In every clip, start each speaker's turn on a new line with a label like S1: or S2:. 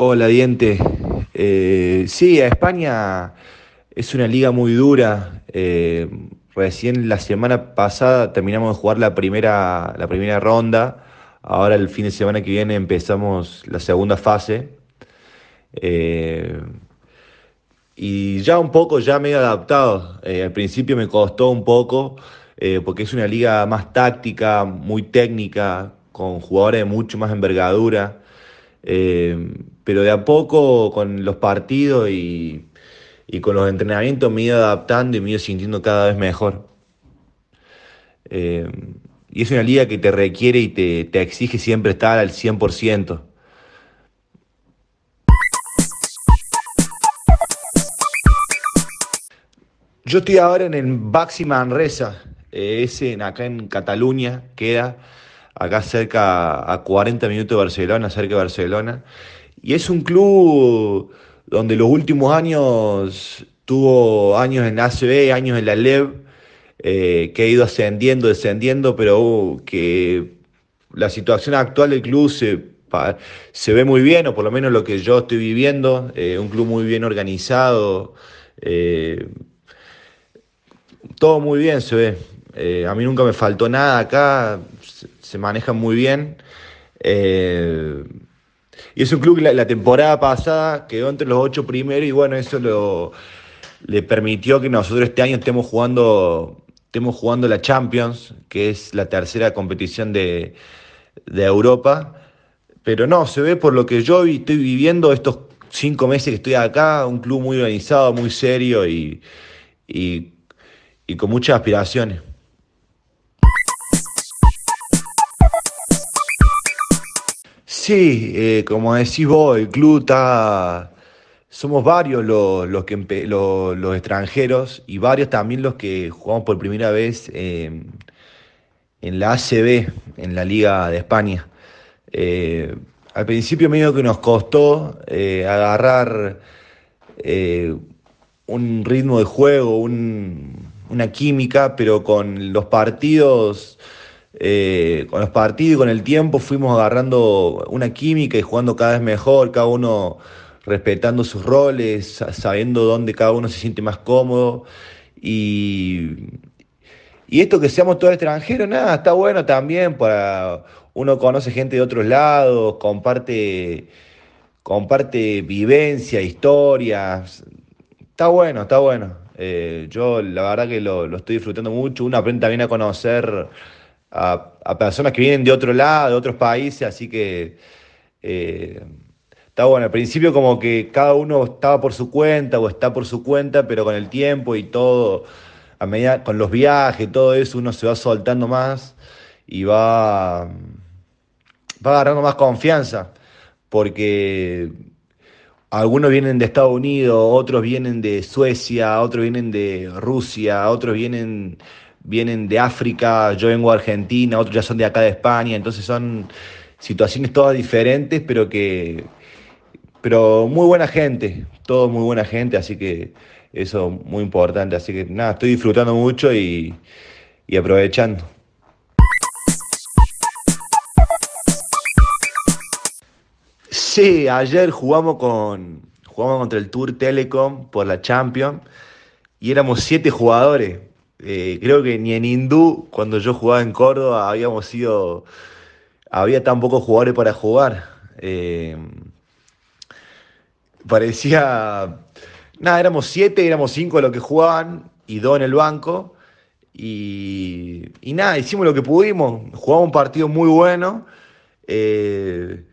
S1: Hola, Diente. Eh, sí, a España es una liga muy dura. Eh, recién la semana pasada terminamos de jugar la primera, la primera ronda. Ahora el fin de semana que viene empezamos la segunda fase. Eh, y ya un poco, ya medio adaptado. al principio me costó un poco, porque es una liga más táctica, muy técnica, con jugadores de mucho más envergadura. Pero de a poco con los partidos y, con los entrenamientos me he ido adaptando y me he ido sintiendo cada vez mejor. Eh, y es una liga que te requiere y te, exige siempre estar al 100%. Yo estoy ahora en el Baxi Manresa, eh, ese acá en Cataluña queda acá cerca, a 40 minutos de Barcelona, cerca de Barcelona. Y es un club donde los últimos años tuvo años en ACB, años en la LEV, eh, que ha ido ascendiendo, descendiendo, pero uh, que la situación actual del club se, se ve muy bien, o por lo menos lo que yo estoy viviendo, eh, un club muy bien organizado, eh, todo muy bien se ve. a mí nunca me faltó nada acá, se manejan muy bien. Eh, y es un club que la, temporada pasada quedó entre los ocho primeros y bueno, eso lo, le permitió que nosotros este año estemos jugando, estemos jugando la Champions, que es la tercera competición de, Europa. Pero no, se ve por lo que yo estoy viviendo estos cinco meses que estoy acá, un club muy organizado, muy serio y, y con muchas aspiraciones. Sí, eh, como decís vos, el club está... Somos varios los, los, extranjeros y varios también los que jugamos por primera vez en la ACB, en la Liga de España. Eh, al principio medio que nos costó eh, agarrar un ritmo de juego, una química, pero con los partidos eh, con los partidos y con el tiempo fuimos agarrando una química y jugando cada vez mejor, cada uno respetando sus roles, sabiendo dónde cada uno se siente más cómodo. Y, esto que seamos todos extranjeros, nada, está bueno también para uno conoce gente de otros lados, comparte, comparte vivencia, historias. Está bueno, está bueno. Eh, yo la verdad que lo, lo, estoy disfrutando mucho. Uno aprende también a conocer a, personas que vienen de otro lado, de otros países, así que eh, está bueno. Al principio como que cada uno estaba por su cuenta o está por su cuenta, pero con el tiempo y todo, a medida, con los viajes, todo eso, uno se va soltando más y va, va agarrando más confianza, porque algunos vienen de Estados Unidos, otros vienen de Suecia, otros vienen de Rusia, otros vienen vienen de África, yo vengo de Argentina, otros ya son de acá de España, entonces son situaciones todas diferentes, pero que pero muy buena gente, todo muy buena gente, así que eso muy importante, así que nada, estoy disfrutando mucho y, y aprovechando. Sí, ayer jugamos con jugamos contra el Tour Telecom por la Champions y éramos siete jugadores. Eh, creo que ni en Hindú, cuando yo jugaba en Córdoba, habíamos sido. Había tan pocos jugadores para jugar. Eh, parecía. Nada, éramos siete, éramos cinco los que jugaban y dos en el banco. Y, nada, hicimos lo que pudimos. Jugamos un partido muy bueno. Eh,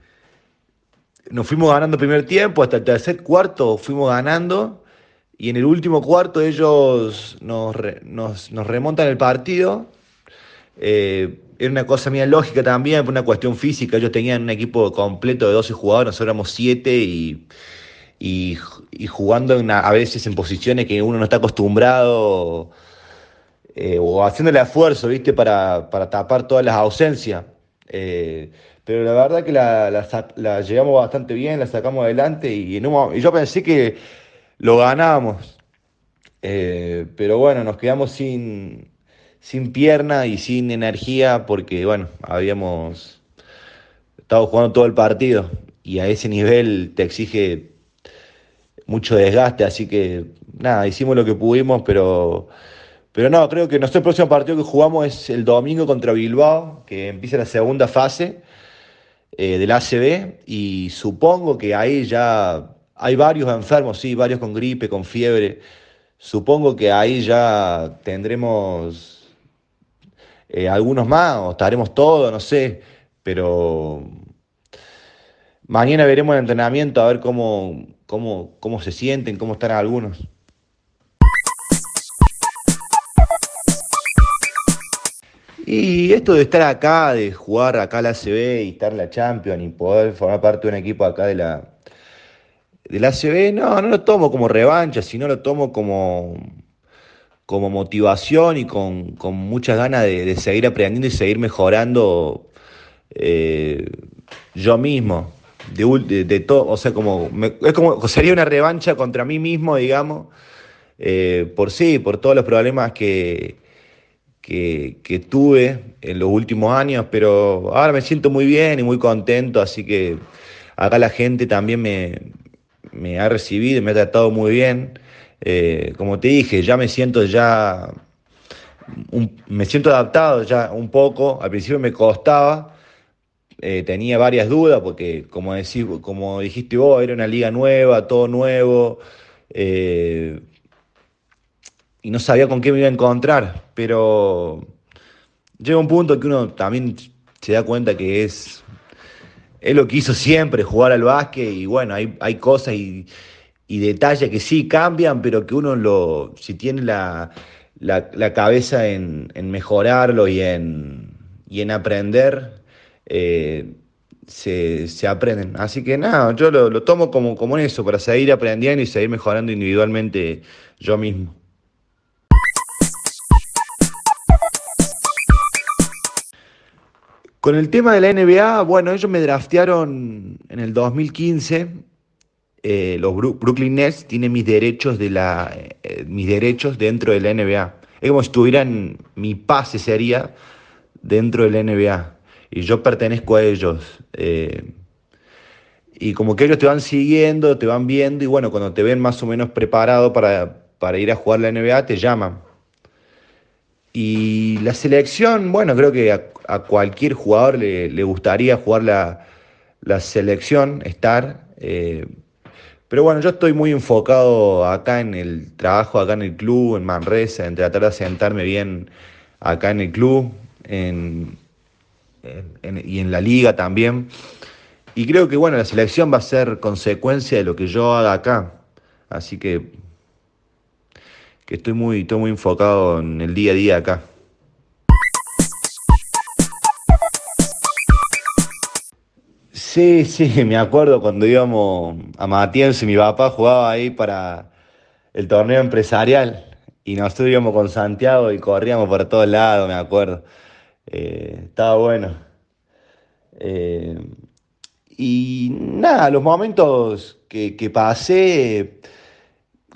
S1: nos fuimos ganando primer tiempo, hasta el tercer cuarto fuimos ganando. Y en el último cuarto ellos nos, remontan el partido. Eh, era una cosa mía lógica también, por una cuestión física. Ellos tenían un equipo completo de 12 jugadores, nosotros éramos 7 y, y, jugando a veces en posiciones que uno no está acostumbrado eh, o haciéndole esfuerzo, ¿viste? Para, tapar todas las ausencias. Eh, pero la verdad que la, la, llevamos bastante bien, la sacamos adelante y, y yo pensé que lo ganamos. Eh, pero bueno, nos quedamos sin, sin pierna y sin energía porque, bueno, habíamos estado jugando todo el partido. y a ese nivel te exige mucho desgaste, así que nada, hicimos lo que pudimos, pero, pero no, creo que nuestro próximo partido que jugamos es el domingo contra Bilbao, que empieza la segunda fase eh, del ACB, y supongo que ahí ya hay varios enfermos, sí, varios con gripe, con fiebre. Supongo que ahí ya tendremos eh, algunos más, o estaremos todos, no sé, pero mañana veremos el entrenamiento a ver cómo, cómo, cómo se sienten, cómo están algunos. Y esto de estar acá, de jugar acá la ACB y estar en la Champions y poder formar parte de un equipo acá de la, de la ACB, no, no lo tomo como revancha, sino lo tomo como, como motivación y con, muchas ganas de, seguir aprendiendo y seguir mejorando eh, yo mismo. De, todo, o sea, como, es como, sería una revancha contra mí mismo, digamos, eh, por sí, por todos los problemas que, que, tuve en los últimos años, pero ahora me siento muy bien y muy contento, así que acá la gente también me, ha recibido me ha tratado muy bien. Eh, como te dije, ya me siento ya, me siento adaptado ya un poco, al principio me costaba, eh, tenía varias dudas porque, como, decís, como dijiste vos, era una liga nueva, todo nuevo, eh, y no sabía con qué me iba a encontrar, pero llega un punto que uno también se da cuenta que es, es lo que hizo siempre, jugar al básquet, y bueno, hay, hay cosas y, detalles que sí cambian, pero que uno lo, si tiene la, cabeza en, en mejorarlo y en, y en aprender, eh, se, aprenden. Así que nada, yo lo, tomo como, como eso, para seguir aprendiendo y seguir mejorando individualmente yo mismo. Con el tema de la NBA, bueno, ellos me draftearon en el 2015. Eh, los Brooklyn Nets tienen mis derechos de la, eh, mis derechos dentro de la NBA. Es como si tuvieran mi pase sería dentro de la NBA y yo pertenezco a ellos. Eh, y como que ellos te van siguiendo, te van viendo y bueno, cuando te ven más o menos preparado para, ir a jugar la NBA, te llaman. Y la selección, bueno, creo que a, cualquier jugador le, gustaría jugar la, selección, estar. Eh, pero bueno, yo estoy muy enfocado acá en el trabajo, acá en el club, en Manresa, en tratar de sentarme bien acá en el club, en, y en la liga también. Y creo que bueno, la selección va a ser consecuencia de lo que yo haga acá. Así que, que estoy, muy, estoy muy enfocado en el día a día acá. Sí, sí, me acuerdo cuando íbamos a y mi papá jugaba ahí para el torneo empresarial y nosotros íbamos con Santiago y corríamos por todos lados, me acuerdo. Eh, estaba bueno. Eh, y nada, los momentos que, pasé,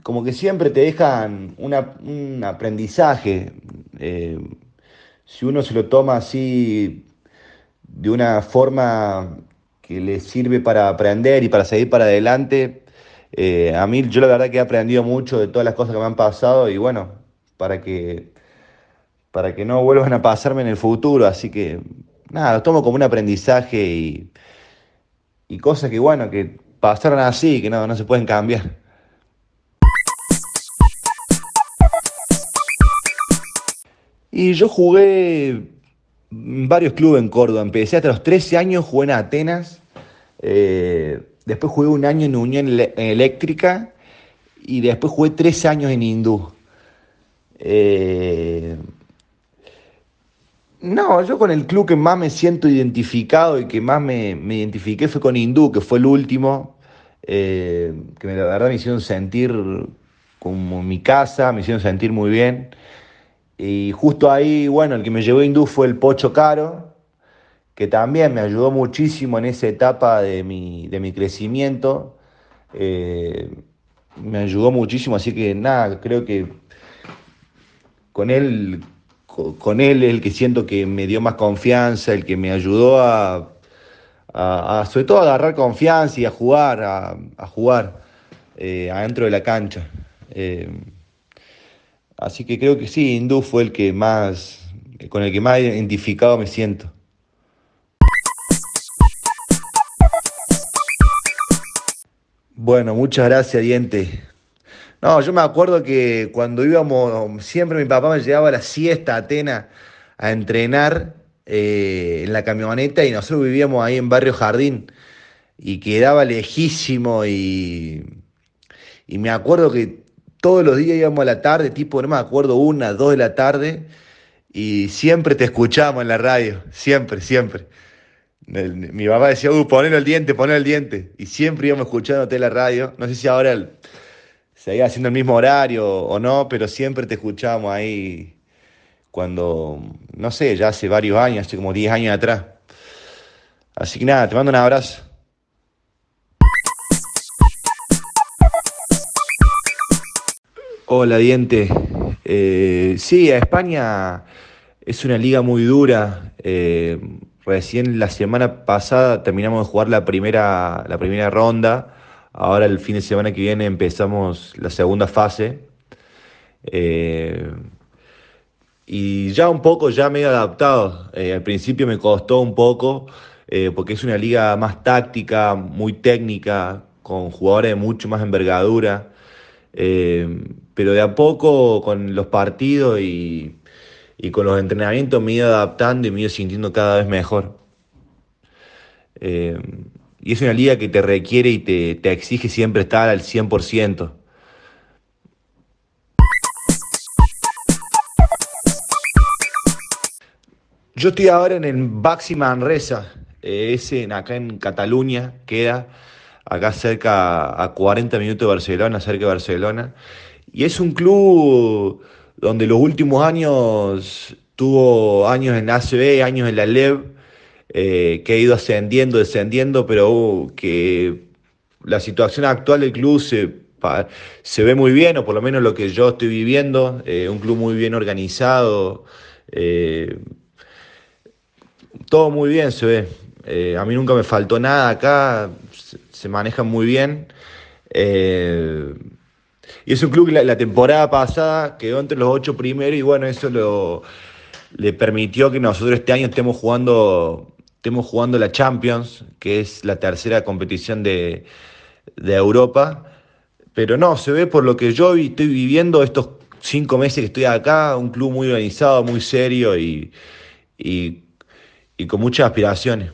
S1: como que siempre te dejan un aprendizaje. Eh, si uno se lo toma así de una forma que le sirve para aprender y para seguir para adelante, a mí yo la verdad que he aprendido mucho de todas las cosas que me han pasado y bueno, para que para que no vuelvan a pasarme en el futuro. Así que nada, lo tomo como un aprendizaje y, y cosas que, bueno, que pasaron así, que no, no se pueden cambiar. Y yo jugué varios clubes en Córdoba. Empecé hasta los 13 años, jugué en Atenas. Eh, después jugué un año en Unión Eléctrica. Y después jugué tres años en Hindú. Eh, no, yo con el club que más me siento identificado y que más me, identifiqué fue con Hindú, que fue el último, eh, que la verdad me hicieron sentir como mi casa, me hicieron sentir muy bien. Y justo ahí, bueno, el que me llevó a Hindú fue el Pocho Caro, que también me ayudó muchísimo en esa etapa de mi, de mi crecimiento. Eh, me ayudó muchísimo, así que nada, creo que con él con él el que siento que me dio más confianza, el que me ayudó a, sobre todo a agarrar confianza y a jugar, a, jugar eh, adentro de la cancha. Eh, así que creo que sí, Hindú fue el que más, con el que más identificado me siento. Bueno, muchas gracias, Diente. No, yo me acuerdo que cuando íbamos, siempre mi papá me llevaba a la siesta a Atena a entrenar eh, en la camioneta y nosotros vivíamos ahí en Barrio Jardín y quedaba lejísimo y, y me acuerdo que todos los días íbamos a la tarde, tipo, no me acuerdo, una, dos de la tarde y siempre te escuchábamos en la radio, siempre, siempre. mi papá decía, uh, ponelo el diente, ponelo el diente. Y siempre íbamos escuchándote en la radio. No sé si ahora seguía haciendo el mismo horario o no, pero siempre te escuchábamos ahí cuando, no sé, ya hace varios años, hace como 10 años atrás. Así que nada, te mando un abrazo. Hola, Diente. Eh, sí, a España es una liga muy dura. Eh, recién la semana pasada terminamos de jugar la primera, la primera ronda Ahora el fin de semana que viene empezamos la segunda fase. Eh, y ya un poco, ya medio adaptado. Al principio me costó un poco, porque es una liga más táctica, muy técnica, con jugadores de mucho más envergadura. Pero de a poco, con los partidos y, y, con los entrenamientos, me he ido adaptando y me he ido sintiendo cada vez mejor. Y es una liga que te requiere y te, exige siempre estar al 100%. Yo estoy ahora en el Baxi Manresa, eh, ese acá en Cataluña, queda acá cerca a 40 minutos de Barcelona, cerca de Barcelona. Y es un club donde los últimos años tuvo años en ACB, años en la LEV, eh, que ha ido ascendiendo, descendiendo, pero uh, que la situación actual del club se, se, ve muy bien, o por lo menos lo que yo estoy viviendo, eh, un club muy bien organizado, eh, todo muy bien se ve. a mí nunca me faltó nada acá, se, manejan muy bien. Y es un club que la, temporada pasada quedó entre los ocho primeros y bueno, eso lo, le permitió que nosotros este año estemos jugando estemos jugando la Champions, que es la tercera competición de, Europa. Pero no, se ve por lo que yo estoy viviendo estos cinco meses que estoy acá, un club muy organizado, muy serio y, y, con muchas aspiraciones.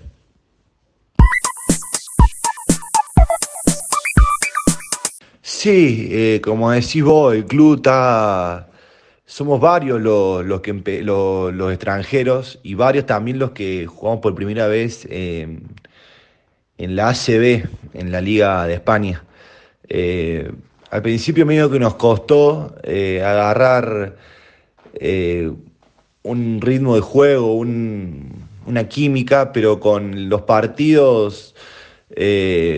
S1: Sí, eh, como decís vos, el club está somos varios los, los, extranjeros y varios también los que jugamos por primera vez en la ACB, en la Liga de España. Eh, al principio medio que nos costó eh, agarrar eh, un ritmo de juego, una química, pero con los partidos,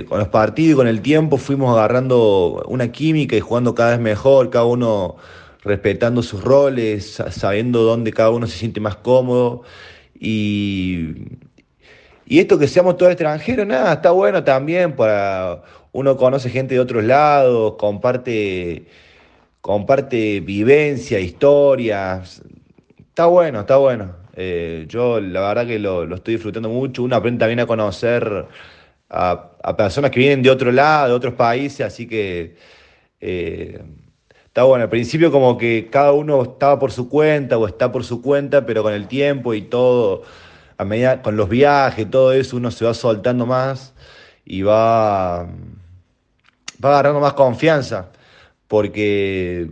S1: con los partidos y con el tiempo fuimos agarrando una química y jugando cada vez mejor, cada uno respetando sus roles, sabiendo dónde cada uno se siente más cómodo. Y, esto que seamos todos extranjeros, nada, está bueno también para uno conoce gente de otros lados, comparte, comparte vivencia, historias. Está bueno, está bueno. Eh, yo la verdad que lo, estoy disfrutando mucho. Uno aprende también a conocer a, personas que vienen de otro lado, de otros países, así que eh, está bueno. Al principio como que cada uno estaba por su cuenta o está por su cuenta, pero con el tiempo y todo, a medida, con los viajes, todo eso, uno se va soltando más y va, va agarrando más confianza, porque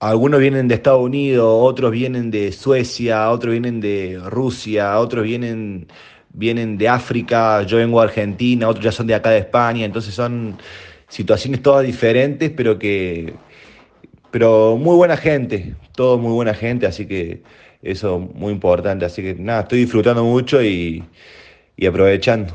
S1: algunos vienen de Estados Unidos, otros vienen de Suecia, otros vienen de Rusia, otros vienen, vienen de África, yo vengo de Argentina, otros ya son de acá de España, entonces son situaciones todas diferentes, pero que pero muy buena gente, todo muy buena gente, así que eso muy importante. Así que nada, estoy disfrutando mucho y, aprovechando.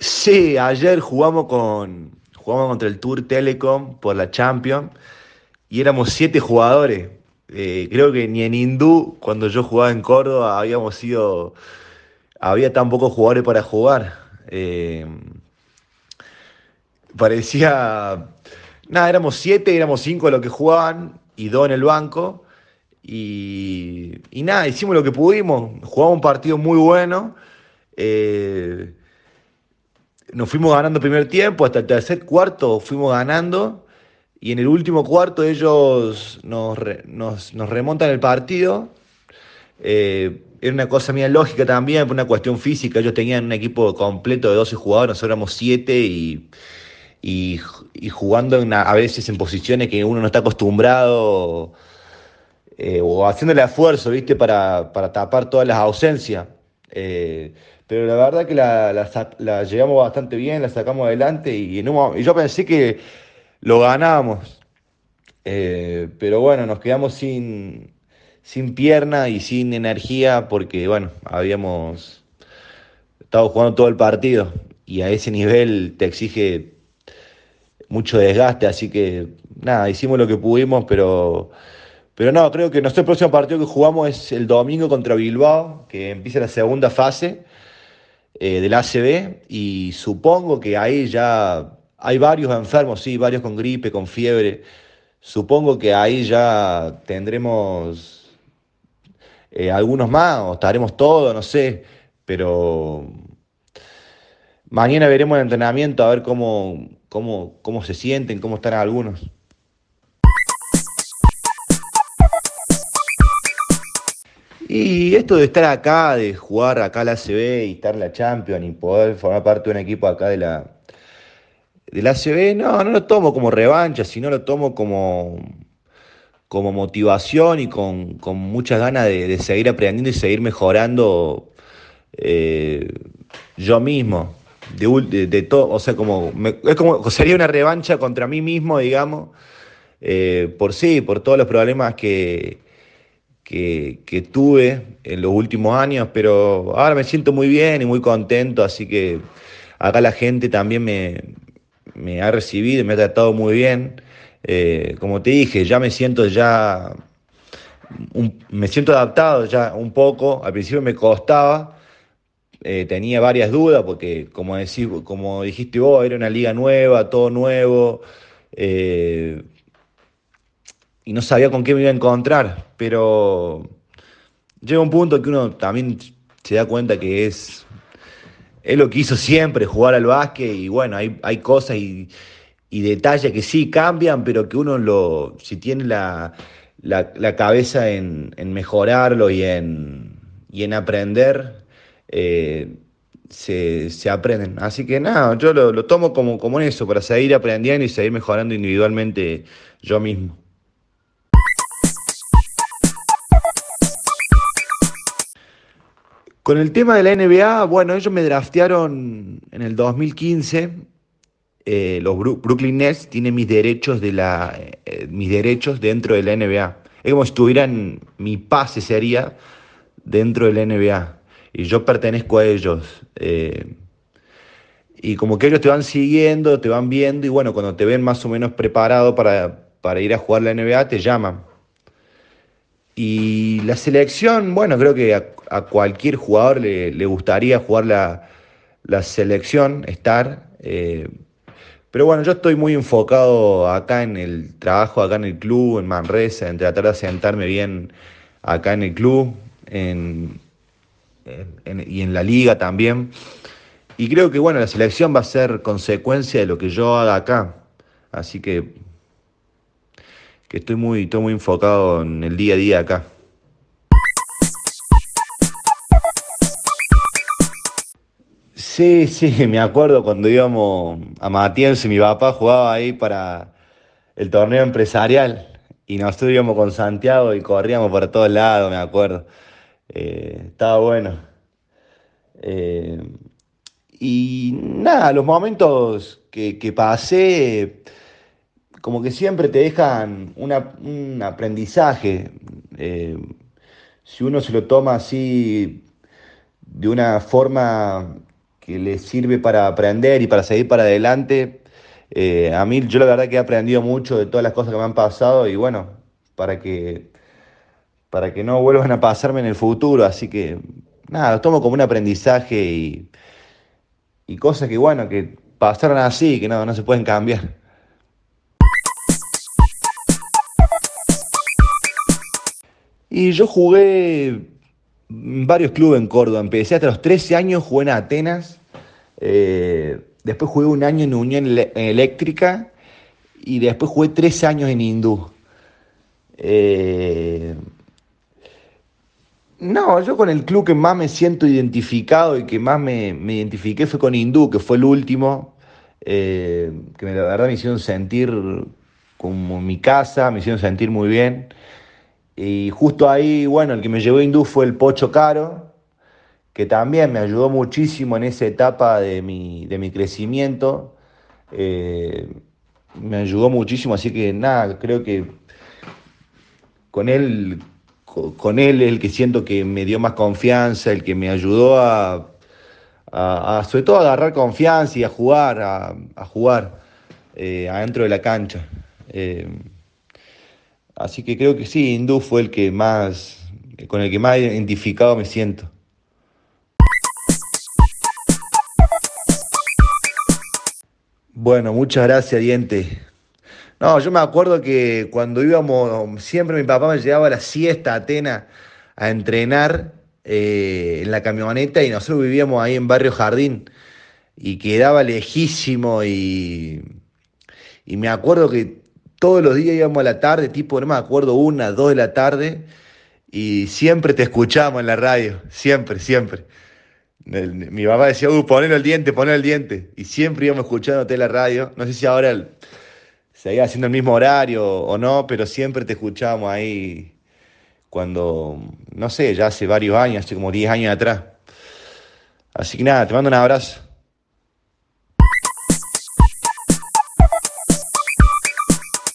S1: Sí, ayer jugamos con jugamos contra el Tour Telecom por la Champions y éramos siete jugadores. Eh, creo que ni en Hindú, cuando yo jugaba en Córdoba, habíamos sido. Había tan pocos jugadores para jugar. Eh, parecía. Nada, éramos siete, éramos cinco los que jugaban y dos en el banco. Y, y nada, hicimos lo que pudimos. Jugamos un partido muy bueno. Eh, nos fuimos ganando primer tiempo, hasta el tercer cuarto fuimos ganando. Y en el último cuarto ellos nos, nos, nos remontan el partido. Eh, era una cosa mía lógica también, por una cuestión física. Ellos tenían un equipo completo de 12 jugadores, nosotros éramos 7 y, y, jugando a veces en posiciones que uno no está acostumbrado eh, o haciendo el esfuerzo, ¿viste? Para, para tapar todas las ausencias. Eh, pero la verdad que la, la, la, llevamos bastante bien, la sacamos adelante y, en y yo pensé que lo ganábamos. Eh, pero bueno, nos quedamos sin, sin pierna y sin energía porque, bueno, habíamos estado jugando todo el partido y a ese nivel te exige mucho desgaste, así que nada, hicimos lo que pudimos, pero, pero no, creo que nuestro próximo partido que jugamos es el domingo contra Bilbao, que empieza la segunda fase eh, del ACB y supongo que ahí ya hay varios enfermos, sí, varios con gripe, con fiebre. Supongo que ahí ya tendremos eh, algunos más, o estaremos todos, no sé, pero mañana veremos el entrenamiento a ver cómo, cómo, cómo se sienten, cómo están algunos. Y esto de estar acá, de jugar acá la ACB y estar en la Champions y poder formar parte de un equipo acá de la, de la ACB, no, no lo tomo como revancha, sino lo tomo como, como motivación y con, con muchas ganas de, de, seguir aprendiendo y seguir mejorando eh, yo mismo. De, de, todo, o sea, como, es como sería una revancha contra mí mismo, digamos, eh, por sí, por todos los problemas que, que, que, tuve en los últimos años, pero ahora me siento muy bien y muy contento, así que acá la gente también me, me ha recibido me ha tratado muy bien. Eh, como te dije, ya me siento ya, un, me siento adaptado ya un poco, al principio me costaba, eh, tenía varias dudas porque como, decís, como dijiste vos, era una liga nueva, todo nuevo. Eh, y no sabía con qué me iba a encontrar, pero llega un punto que uno también se da cuenta que es, es lo que hizo siempre, jugar al básquet, y bueno, hay, hay cosas y, y, detalles que sí cambian, pero que uno lo, si tiene la, la, la cabeza en, en, mejorarlo y en, y en aprender, eh, se, se, aprenden. Así que nada, yo lo, lo tomo como, como eso, para seguir aprendiendo y seguir mejorando individualmente yo mismo. Con el tema de la NBA, bueno, ellos me draftearon en el 2015. Eh, los Brooklyn Nets tienen mis derechos, de la, eh, mis derechos dentro de la NBA. Es como si tuvieran mi pase sería dentro de la NBA. Y yo pertenezco a ellos. Eh, y como que ellos te van siguiendo, te van viendo, y bueno, cuando te ven más o menos preparado para, para ir a jugar la NBA, te llaman. Y la selección, bueno, creo que a, cualquier jugador le, le, gustaría jugar la, la selección, estar. Eh, pero bueno, yo estoy muy enfocado acá en el trabajo, acá en el club, en Manresa, en tratar de sentarme bien acá en el club en, en, y en la liga también. Y creo que bueno, la selección va a ser consecuencia de lo que yo haga acá. Así que que estoy muy, estoy muy enfocado en el día a día acá. Sí, sí, me acuerdo cuando íbamos a y mi papá jugaba ahí para el torneo empresarial y nosotros íbamos con Santiago y corríamos por todos lados, me acuerdo. Eh, estaba bueno. Eh, y nada, los momentos que, que pasé como que siempre te dejan un aprendizaje. Eh, si uno se lo toma así de una forma que le sirve para aprender y para seguir para adelante, eh, a mí yo la verdad que he aprendido mucho de todas las cosas que me han pasado y bueno, para que para que no vuelvan a pasarme en el futuro. Así que nada, lo tomo como un aprendizaje y, y cosas que, bueno, que pasaron así, que no, no se pueden cambiar. Y yo jugué varios clubes en Córdoba. Empecé hasta los 13 años, jugué en Atenas. Eh, después jugué un año en Unión Eléctrica. Y después jugué tres años en Hindú. Eh, no, yo con el club que más me siento identificado y que más me, identifiqué fue con Hindú, que fue el último, eh, que la verdad me hicieron sentir como mi casa, me hicieron sentir muy bien. Y justo ahí, bueno, el que me llevó a Hindú fue el Pocho Caro, que también me ayudó muchísimo en esa etapa de mi, de mi crecimiento. Eh, me ayudó muchísimo, así que nada, creo que con él, con él es el que siento que me dio más confianza, el que me ayudó a, sobre todo a agarrar confianza y a jugar, a, jugar eh, adentro de la cancha. Eh, así que creo que sí, Hindú fue el que más, con el que más identificado me siento. Bueno, muchas gracias, Diente. No, yo me acuerdo que cuando íbamos, siempre mi papá me llevaba a la siesta a Atenas a entrenar eh, en la camioneta y nosotros vivíamos ahí en Barrio Jardín y quedaba lejísimo y, y me acuerdo que todos los días íbamos a la tarde, tipo, no me acuerdo, una, dos de la tarde y siempre te escuchábamos en la radio, siempre, siempre. mi papá decía, uh, ponelo el diente, ponelo el diente. Y siempre íbamos escuchándote en la radio. No sé si ahora el, seguía haciendo el mismo horario o no, pero siempre te escuchábamos ahí cuando, no sé, ya hace varios años, hace como 10 años atrás. Así que nada, te mando un abrazo.